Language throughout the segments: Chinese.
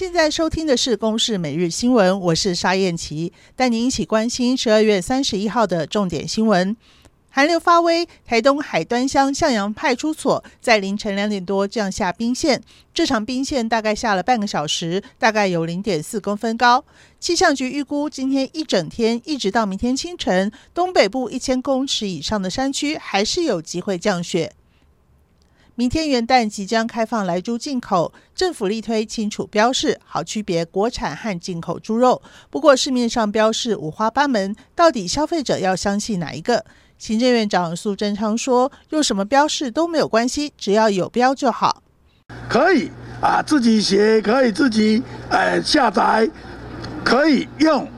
现在收听的是《公视每日新闻》，我是沙燕琪，带您一起关心十二月三十一号的重点新闻。寒流发威，台东海端乡向阳派出所在凌晨两点多降下冰线，这场冰线大概下了半个小时，大概有零点四公分高。气象局预估，今天一整天一直到明天清晨，东北部一千公尺以上的山区还是有机会降雪。明天元旦即将开放莱猪进口，政府力推清楚标示，好区别国产和进口猪肉。不过市面上标示五花八门，到底消费者要相信哪一个？行政院长苏贞昌说：“用什么标示都没有关系，只要有标就好。可以啊，自己写，可以自己呃下载，可以用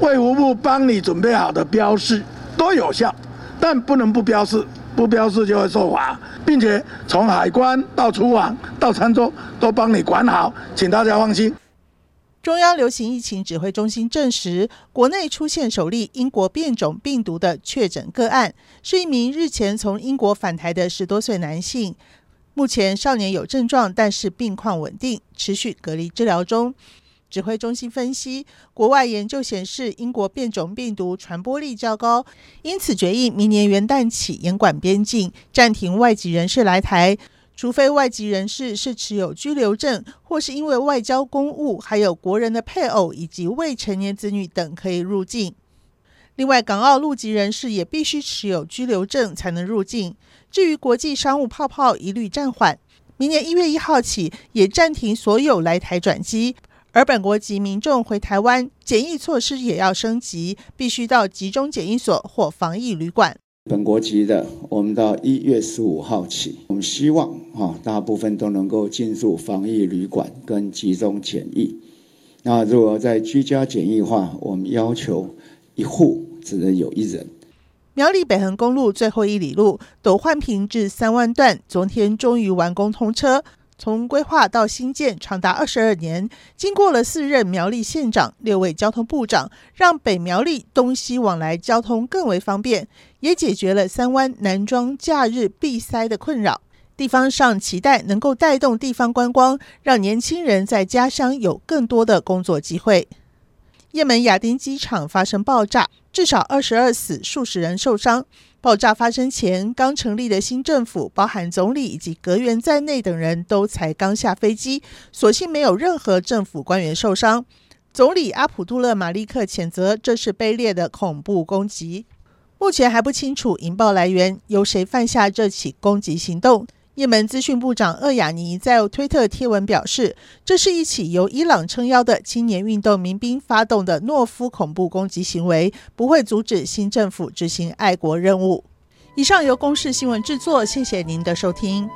卫福部帮你准备好的标示都有效，但不能不标示，不标示就会受罚，并且从海关到厨房到餐桌都帮你管好，请大家放心。”中央流行疫情指挥中心证实，国内出现首例英国变种病毒的确诊个案，是一名日前从英国返台的十多岁男性。目前少年有症状，但是病况稳定，持续隔离治疗中。指挥中心分析，国外研究显示，英国变种病毒传播力较高，因此决议明年元旦起严管边境，暂停外籍人士来台。除非外籍人士是持有居留证，或是因为外交公务，还有国人的配偶以及未成年子女等可以入境。另外，港澳陆籍人士也必须持有居留证才能入境。至于国际商务泡泡，一律暂缓。明年一月一号起，也暂停所有来台转机。而本国籍民众回台湾，检疫措施也要升级，必须到集中检疫所或防疫旅馆。本国籍的，我们到一月十五号起，我们希望啊大部分都能够进入防疫旅馆跟集中检疫。那如果在居家检疫的话，我们要求一户只能有一人。苗栗北横公路最后一里路斗焕坪至三湾段，昨天终于完工通车。从规划到新建长达二十二年，经过了四任苗栗县长、六位交通部长，让北苗栗东西往来交通更为方便，也解决了三湾南庄假日闭塞的困扰。地方上期待能够带动地方观光，让年轻人在家乡有更多的工作机会。也门亚丁机场发生爆炸，至少二十二死，数十人受伤。爆炸发生前，刚成立的新政府，包含总理以及阁员在内等人都才刚下飞机，所幸没有任何政府官员受伤。总理阿卜杜勒马利克谴责这是卑劣的恐怖攻击。目前还不清楚引爆来源，由谁犯下这起攻击行动。也门资讯部长厄雅尼在推特贴文表示，这是一起由伊朗撑腰的青年运动民兵发动的懦夫恐怖攻击行为，不会阻止新政府执行爱国任务。以上由公视新闻制作，谢谢您的收听。